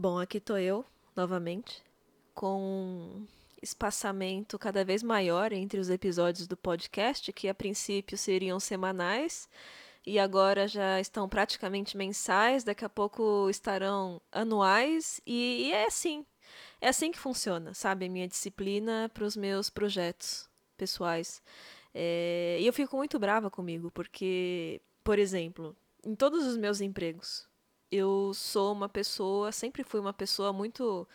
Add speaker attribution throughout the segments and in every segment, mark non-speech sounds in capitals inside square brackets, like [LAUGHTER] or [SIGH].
Speaker 1: Bom, aqui tô eu, novamente, com um espaçamento cada vez maior entre os episódios do podcast, que a princípio seriam semanais e agora já estão praticamente mensais, daqui a pouco estarão anuais, e, e é assim. É assim que funciona, sabe? A minha disciplina para os meus projetos pessoais. É, e eu fico muito brava comigo, porque, por exemplo, em todos os meus empregos, eu sou uma pessoa, sempre fui uma pessoa muito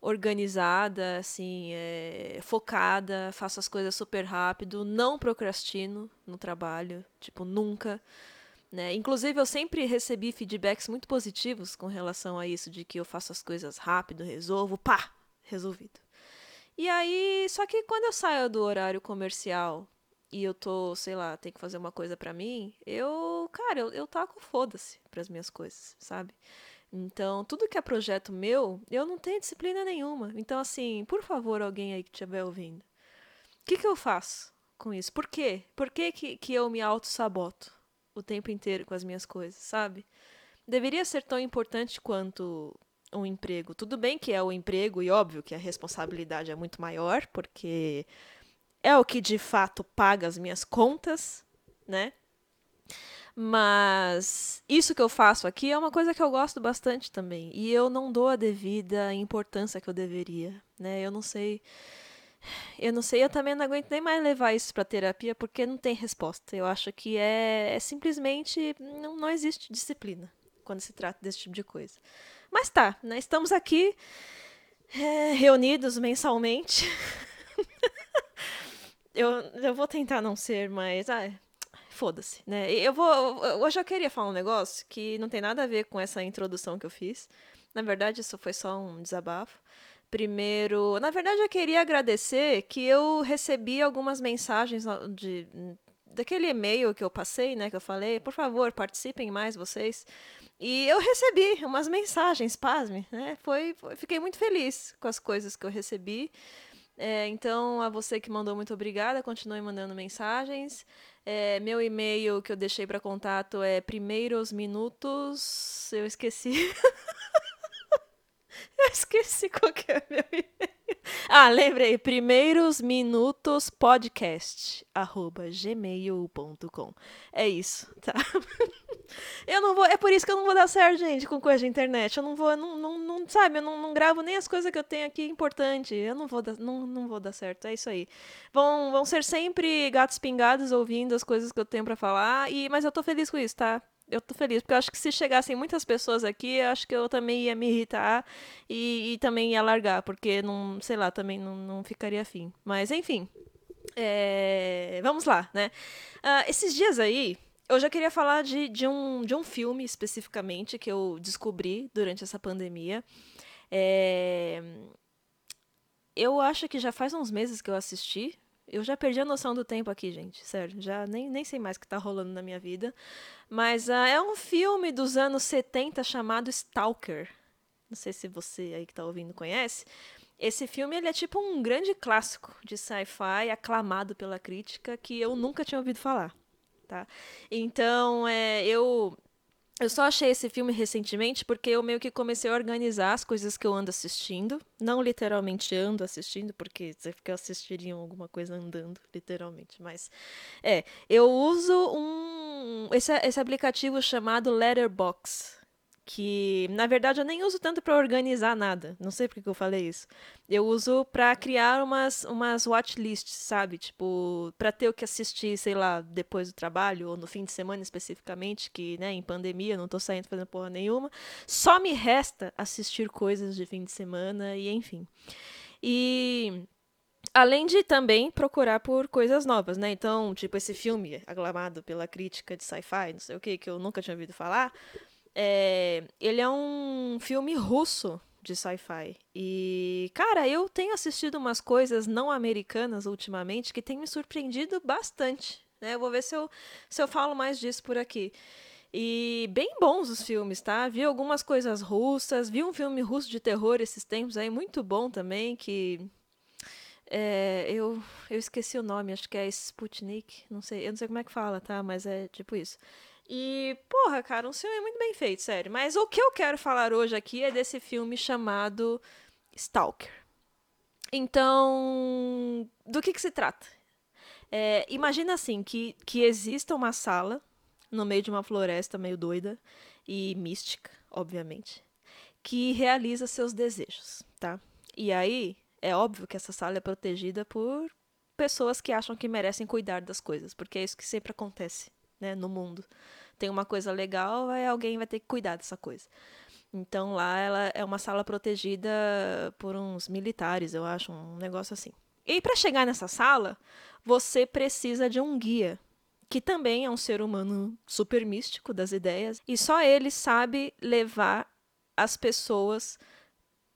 Speaker 1: organizada, assim, é, focada, faço as coisas super rápido, não procrastino no trabalho, tipo, nunca. Né? Inclusive, eu sempre recebi feedbacks muito positivos com relação a isso, de que eu faço as coisas rápido, resolvo, pá, resolvido. E aí, só que quando eu saio do horário comercial e eu tô, sei lá, tem que fazer uma coisa para mim, eu, cara, eu, eu taco foda-se pras minhas coisas, sabe? Então, tudo que é projeto meu, eu não tenho disciplina nenhuma. Então, assim, por favor, alguém aí que estiver ouvindo. O que, que eu faço com isso? Por quê? Por que, que, que eu me auto-saboto o tempo inteiro com as minhas coisas, sabe? Deveria ser tão importante quanto um emprego. Tudo bem que é o emprego, e óbvio que a responsabilidade é muito maior, porque é o que de fato paga as minhas contas, né? Mas isso que eu faço aqui é uma coisa que eu gosto bastante também. E eu não dou a devida importância que eu deveria, né? Eu não sei. Eu não sei, eu também não aguento nem mais levar isso para terapia porque não tem resposta. Eu acho que é, é simplesmente não, não existe disciplina quando se trata desse tipo de coisa. Mas tá, né? Estamos aqui é, reunidos mensalmente. [LAUGHS] eu, eu vou tentar não ser mais. Ah, foda-se, né? Eu vou. Hoje eu queria falar um negócio que não tem nada a ver com essa introdução que eu fiz. Na verdade, isso foi só um desabafo. Primeiro, na verdade, eu queria agradecer que eu recebi algumas mensagens de, daquele e-mail que eu passei, né? Que eu falei, por favor, participem mais vocês. E eu recebi umas mensagens, pasme, né? Foi, foi, fiquei muito feliz com as coisas que eu recebi. É, então, a você que mandou, muito obrigada. Continue mandando mensagens. É, meu e-mail que eu deixei para contato é primeiros minutos. Eu esqueci. [LAUGHS] eu esqueci qual que é meu e-mail. Ah, lembrei. Primeiros minutos podcast arroba gmail.com. É isso, tá? [LAUGHS] Eu não vou. É por isso que eu não vou dar certo, gente, com coisa de internet. Eu não vou. Não, não, não sabe, eu não, não gravo nem as coisas que eu tenho aqui importante. Eu não vou dar, não, não vou dar certo. É isso aí. Vão, vão ser sempre gatos pingados ouvindo as coisas que eu tenho para falar. E, mas eu tô feliz com isso, tá? eu tô feliz, porque eu acho que se chegassem muitas pessoas aqui, eu acho que eu também ia me irritar e, e também ia largar, porque não, sei lá, também não, não ficaria afim. Mas enfim. É, vamos lá, né? Uh, esses dias aí, eu já queria falar de, de, um, de um filme especificamente que eu descobri durante essa pandemia. É... Eu acho que já faz uns meses que eu assisti. Eu já perdi a noção do tempo aqui, gente. Sério, já nem, nem sei mais o que tá rolando na minha vida. Mas uh, é um filme dos anos 70 chamado Stalker. Não sei se você aí que tá ouvindo conhece. Esse filme ele é tipo um grande clássico de sci-fi aclamado pela crítica que eu nunca tinha ouvido falar tá? Então, é, eu eu só achei esse filme recentemente porque eu meio que comecei a organizar as coisas que eu ando assistindo. Não literalmente ando assistindo, porque você fica assistiria alguma coisa andando, literalmente. Mas é, eu uso um esse, esse aplicativo chamado Letterbox que na verdade eu nem uso tanto para organizar nada. Não sei porque que eu falei isso. Eu uso para criar umas umas watchlists, sabe? Tipo, para ter o que assistir, sei lá, depois do trabalho ou no fim de semana especificamente, que, né, em pandemia não tô saindo fazendo porra nenhuma. Só me resta assistir coisas de fim de semana e enfim. E Além de também procurar por coisas novas, né? Então, tipo, esse filme aclamado pela crítica de sci-fi, não sei o que, que eu nunca tinha ouvido falar, é, ele é um filme russo de sci-fi. E, cara, eu tenho assistido umas coisas não americanas ultimamente que tem me surpreendido bastante. Né? Eu vou ver se eu, se eu falo mais disso por aqui. E bem bons os filmes, tá? Vi algumas coisas russas, vi um filme russo de terror esses tempos aí, muito bom também, que. É, eu, eu esqueci o nome, acho que é Sputnik, não sei, eu não sei como é que fala, tá? Mas é tipo isso. E, porra, cara, um filme muito bem feito, sério. Mas o que eu quero falar hoje aqui é desse filme chamado Stalker. Então, do que, que se trata? É, imagina assim, que, que exista uma sala no meio de uma floresta meio doida e mística, obviamente, que realiza seus desejos, tá? E aí, é óbvio que essa sala é protegida por pessoas que acham que merecem cuidar das coisas, porque é isso que sempre acontece, né, no mundo. Tem uma coisa legal, aí alguém vai ter que cuidar dessa coisa. Então lá ela é uma sala protegida por uns militares, eu acho, um negócio assim. E para chegar nessa sala, você precisa de um guia, que também é um ser humano super místico das ideias, e só ele sabe levar as pessoas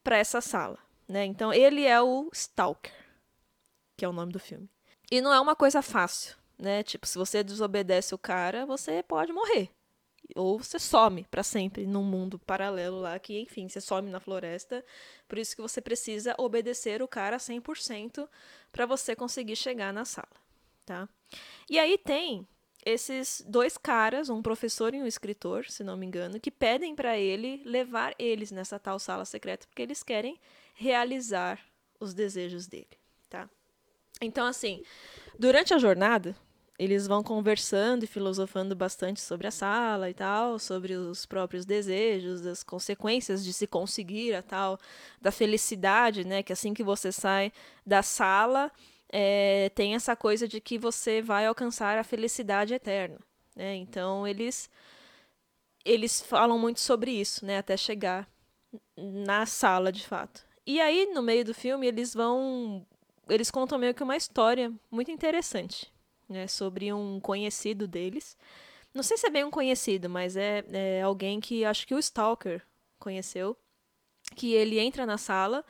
Speaker 1: para essa sala, né? Então ele é o Stalker, que é o nome do filme. E não é uma coisa fácil, né? Tipo, se você desobedece o cara, você pode morrer. Ou você some para sempre num mundo paralelo lá, que, enfim, você some na floresta. Por isso que você precisa obedecer o cara 100% para você conseguir chegar na sala, tá? E aí tem esses dois caras, um professor e um escritor, se não me engano, que pedem para ele levar eles nessa tal sala secreta porque eles querem realizar os desejos dele, tá? Então, assim, durante a jornada, eles vão conversando e filosofando bastante sobre a sala e tal, sobre os próprios desejos, as consequências de se conseguir a tal da felicidade, né? Que assim que você sai da sala, é, tem essa coisa de que você vai alcançar a felicidade eterna, né? Então eles eles falam muito sobre isso, né? Até chegar na sala de fato. E aí no meio do filme eles vão eles contam meio que uma história muito interessante né, sobre um conhecido deles. Não sei se é bem um conhecido, mas é, é alguém que acho que o Stalker conheceu. Que ele entra na sala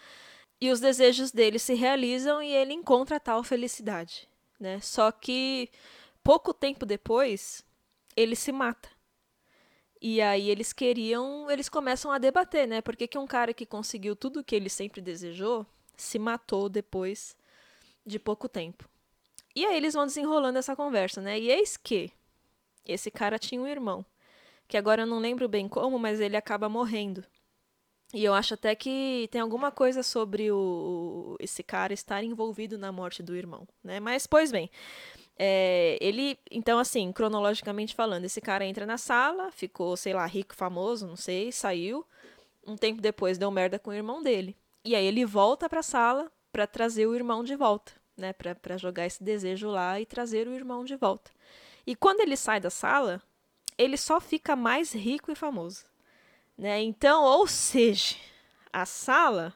Speaker 1: e os desejos dele se realizam e ele encontra tal felicidade. Né? Só que pouco tempo depois, ele se mata. E aí eles queriam, eles começam a debater, né? Por que, que um cara que conseguiu tudo o que ele sempre desejou se matou depois de pouco tempo? E aí eles vão desenrolando essa conversa, né? E eis que esse cara tinha um irmão, que agora eu não lembro bem como, mas ele acaba morrendo. E eu acho até que tem alguma coisa sobre o, esse cara estar envolvido na morte do irmão, né? Mas, pois bem, é, ele, então assim, cronologicamente falando, esse cara entra na sala, ficou, sei lá, rico, famoso, não sei, saiu. Um tempo depois deu merda com o irmão dele. E aí ele volta pra sala para trazer o irmão de volta né, para jogar esse desejo lá e trazer o irmão de volta. E quando ele sai da sala, ele só fica mais rico e famoso, né? Então, ou seja, a sala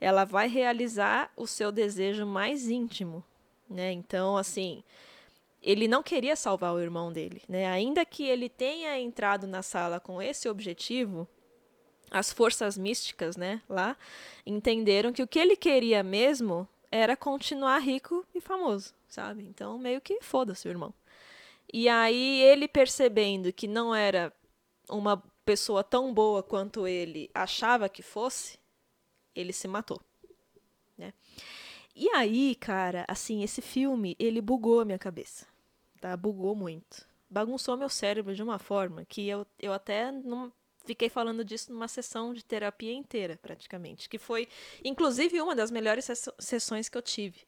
Speaker 1: ela vai realizar o seu desejo mais íntimo, né? Então, assim, ele não queria salvar o irmão dele, né? Ainda que ele tenha entrado na sala com esse objetivo, as forças místicas, né, lá, entenderam que o que ele queria mesmo era continuar rico e famoso, sabe? Então, meio que foda-se o irmão. E aí, ele percebendo que não era uma pessoa tão boa quanto ele achava que fosse, ele se matou, né? E aí, cara, assim, esse filme, ele bugou a minha cabeça, tá? Bugou muito. Bagunçou meu cérebro de uma forma que eu, eu até não, fiquei falando disso numa sessão de terapia inteira, praticamente, que foi, inclusive, uma das melhores sessões que eu tive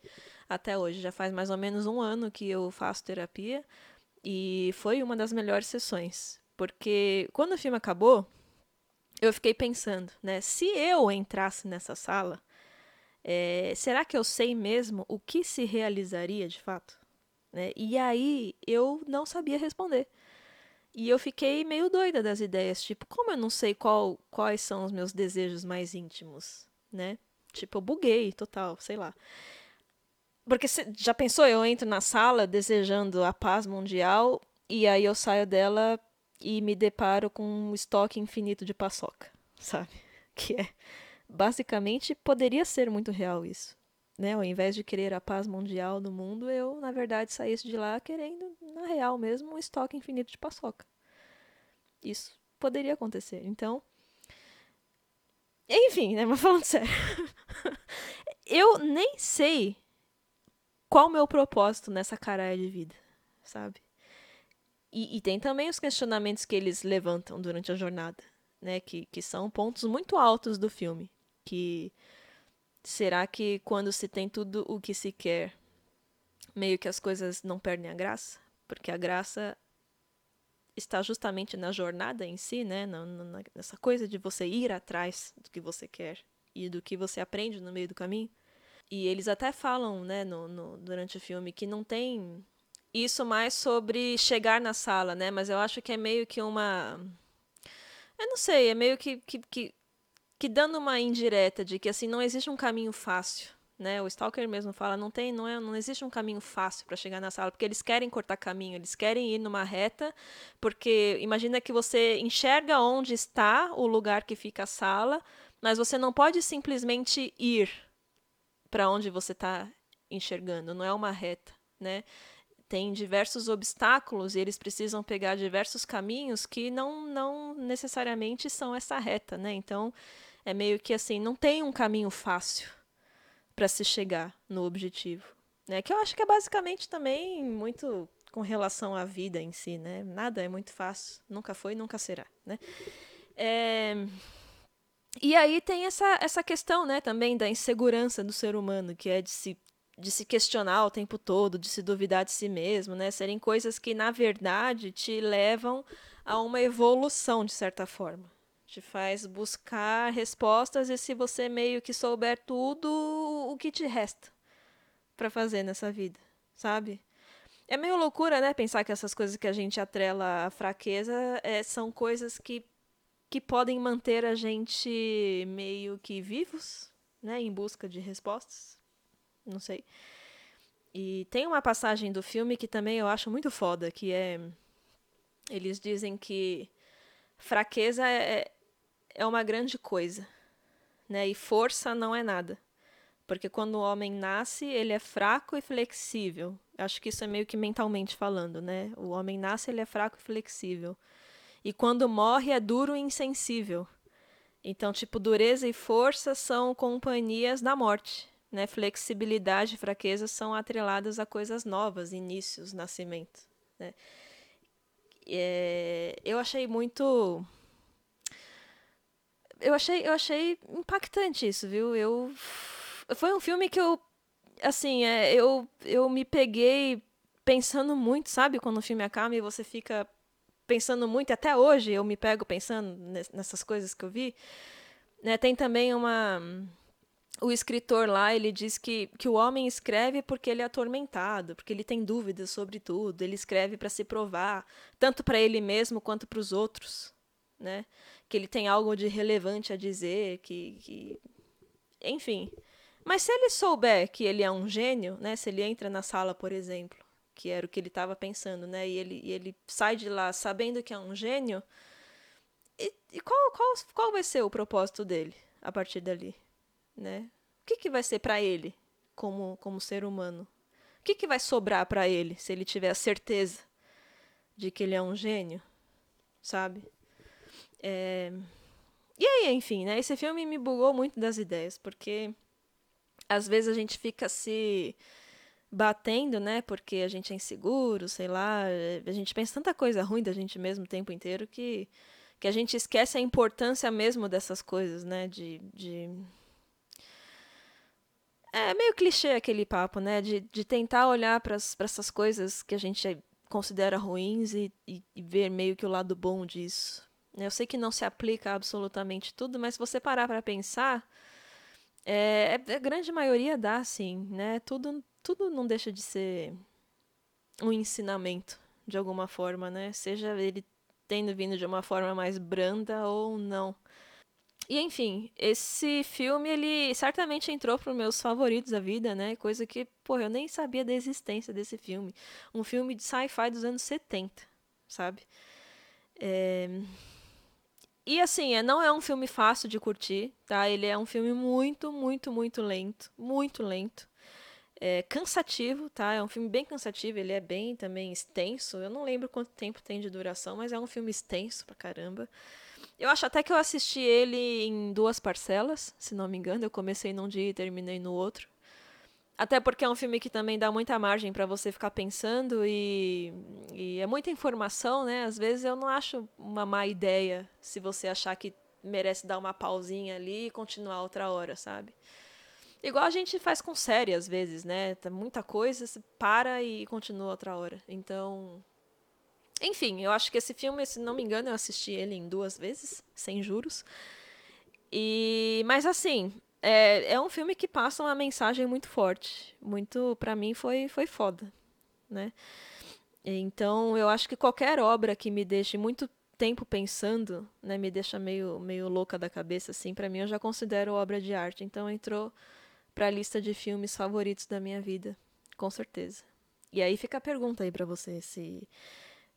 Speaker 1: até hoje. Já faz mais ou menos um ano que eu faço terapia e foi uma das melhores sessões, porque quando o filme acabou, eu fiquei pensando, né? Se eu entrasse nessa sala, é, será que eu sei mesmo o que se realizaria de fato? Né? E aí eu não sabia responder. E eu fiquei meio doida das ideias, tipo, como eu não sei qual, quais são os meus desejos mais íntimos, né? Tipo, eu buguei total, sei lá. Porque cê, já pensou, eu entro na sala desejando a paz mundial e aí eu saio dela e me deparo com um estoque infinito de paçoca, [LAUGHS] sabe? Que é basicamente poderia ser muito real isso. Né? Ao invés de querer a paz mundial no mundo, eu, na verdade, saísse de lá querendo, na real mesmo, um estoque infinito de paçoca. Isso poderia acontecer. Então. Enfim, né? [LAUGHS] Mas falando sério. [LAUGHS] eu nem sei qual o meu propósito nessa caralho de vida, sabe? e, e, tem também os questionamentos que eles levantam durante a jornada, né? Que, que são pontos muito altos do filme. Que será que quando se tem tudo o que se quer, meio que as coisas não perdem a graça? Porque a graça está justamente na jornada em si, né? Na, na, nessa coisa de você ir atrás do que você quer e do que você aprende no meio do caminho. E eles até falam, né, no, no, durante o filme, que não tem isso mais sobre chegar na sala, né? Mas eu acho que é meio que uma. Eu não sei, é meio que, que, que, que dando uma indireta de que assim não existe um caminho fácil. Né, o Stalker mesmo fala, não tem, não é, não existe um caminho fácil para chegar na sala, porque eles querem cortar caminho, eles querem ir numa reta, porque imagina que você enxerga onde está o lugar que fica a sala, mas você não pode simplesmente ir para onde você está enxergando, não é uma reta, né? tem diversos obstáculos e eles precisam pegar diversos caminhos que não, não necessariamente são essa reta, né? Então, é meio que assim, não tem um caminho fácil para se chegar no objetivo, né? Que eu acho que é basicamente também muito com relação à vida em si, né? Nada é muito fácil, nunca foi, nunca será, né? É... E aí tem essa, essa questão, né, também da insegurança do ser humano, que é de se de se questionar o tempo todo, de se duvidar de si mesmo, né? Serem coisas que, na verdade, te levam a uma evolução, de certa forma. Te faz buscar respostas e se você meio que souber tudo, o que te resta para fazer nessa vida, sabe? É meio loucura, né? Pensar que essas coisas que a gente atrela à fraqueza é, são coisas que, que podem manter a gente meio que vivos, né? Em busca de respostas não sei. E tem uma passagem do filme que também eu acho muito foda, que é eles dizem que fraqueza é, é uma grande coisa, né? E força não é nada. Porque quando o homem nasce, ele é fraco e flexível. Acho que isso é meio que mentalmente falando, né? O homem nasce, ele é fraco e flexível. E quando morre, é duro e insensível. Então, tipo, dureza e força são companhias da morte. Né? Flexibilidade e fraqueza são atreladas a coisas novas, inícios, nascimento. Né? É, eu achei muito. Eu achei, eu achei impactante isso, viu? Eu, foi um filme que eu. Assim, é, eu, eu me peguei pensando muito, sabe? Quando o filme acaba e você fica pensando muito, até hoje eu me pego pensando nessas coisas que eu vi. Né? Tem também uma o escritor lá, ele diz que, que o homem escreve porque ele é atormentado, porque ele tem dúvidas sobre tudo, ele escreve para se provar, tanto para ele mesmo quanto para os outros, né? Que ele tem algo de relevante a dizer, que, que... enfim. Mas se ele souber que ele é um gênio, né? Se ele entra na sala, por exemplo, que era o que ele estava pensando, né? E ele, e ele sai de lá sabendo que é um gênio, e, e qual, qual, qual vai ser o propósito dele a partir dali? né? O que, que vai ser para ele como, como ser humano? O que, que vai sobrar para ele se ele tiver a certeza de que ele é um gênio, sabe? É... E aí, enfim, né? Esse filme me bugou muito das ideias, porque às vezes a gente fica se batendo, né? Porque a gente é inseguro, sei lá, a gente pensa tanta coisa ruim da gente mesmo o tempo inteiro que, que a gente esquece a importância mesmo dessas coisas, né? De, de é meio clichê aquele papo, né? De, de tentar olhar para essas coisas que a gente considera ruins e, e, e, ver meio que o lado bom disso. Eu sei que não se aplica a absolutamente tudo, mas se você parar para pensar, é, é, a grande maioria dá, sim, né? Tudo, tudo não deixa de ser um ensinamento, de alguma forma, né? Seja ele tendo vindo de uma forma mais branda ou não. E enfim, esse filme ele certamente entrou para os meus favoritos da vida, né? Coisa que, pô, eu nem sabia da existência desse filme. Um filme de sci-fi dos anos 70, sabe? É... E assim, é, não é um filme fácil de curtir, tá? Ele é um filme muito, muito, muito lento. Muito lento. É cansativo, tá? É um filme bem cansativo, ele é bem também extenso. Eu não lembro quanto tempo tem de duração, mas é um filme extenso pra caramba. Eu acho até que eu assisti ele em duas parcelas, se não me engano. Eu comecei num dia e terminei no outro. Até porque é um filme que também dá muita margem para você ficar pensando e, e é muita informação, né? Às vezes eu não acho uma má ideia se você achar que merece dar uma pausinha ali e continuar outra hora, sabe? Igual a gente faz com série às vezes, né? Tá muita coisa, você para e continua outra hora. Então, enfim, eu acho que esse filme, se não me engano, eu assisti ele em duas vezes, sem juros. E, mas assim, é, é um filme que passa uma mensagem muito forte. Muito, para mim, foi, foi foda, né? Então, eu acho que qualquer obra que me deixe muito tempo pensando, né, me deixa meio, meio louca da cabeça, assim, para mim eu já considero obra de arte. Então, entrou para a lista de filmes favoritos da minha vida, com certeza. E aí fica a pergunta aí para você, se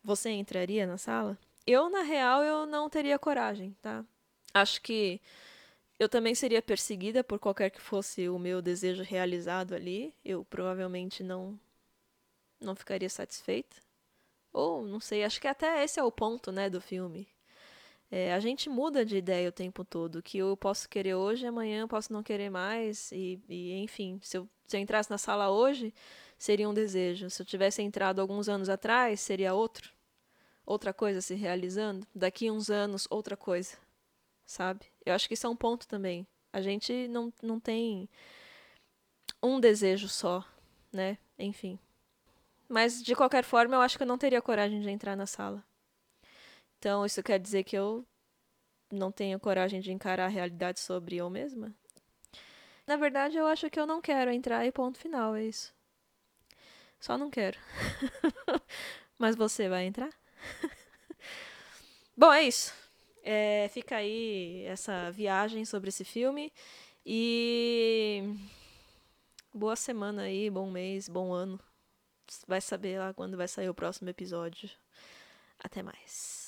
Speaker 1: você entraria na sala? Eu, na real, eu não teria coragem, tá? Acho que eu também seria perseguida por qualquer que fosse o meu desejo realizado ali. Eu provavelmente não não ficaria satisfeita. Ou não sei, acho que até esse é o ponto, né, do filme. É, a gente muda de ideia o tempo todo. Que eu posso querer hoje, amanhã eu posso não querer mais. E, e enfim, se eu, se eu entrasse na sala hoje, seria um desejo. Se eu tivesse entrado alguns anos atrás, seria outro. Outra coisa se realizando. Daqui uns anos, outra coisa sabe? Eu acho que isso é um ponto também. A gente não, não tem um desejo só, né? Enfim. Mas, de qualquer forma, eu acho que eu não teria coragem de entrar na sala. Então, isso quer dizer que eu não tenho coragem de encarar a realidade sobre eu mesma? Na verdade, eu acho que eu não quero entrar e ponto final, é isso. Só não quero. [LAUGHS] Mas você vai entrar? [LAUGHS] Bom, é isso. É, fica aí essa viagem sobre esse filme. E. Boa semana aí, bom mês, bom ano. Vai saber lá quando vai sair o próximo episódio. Até mais.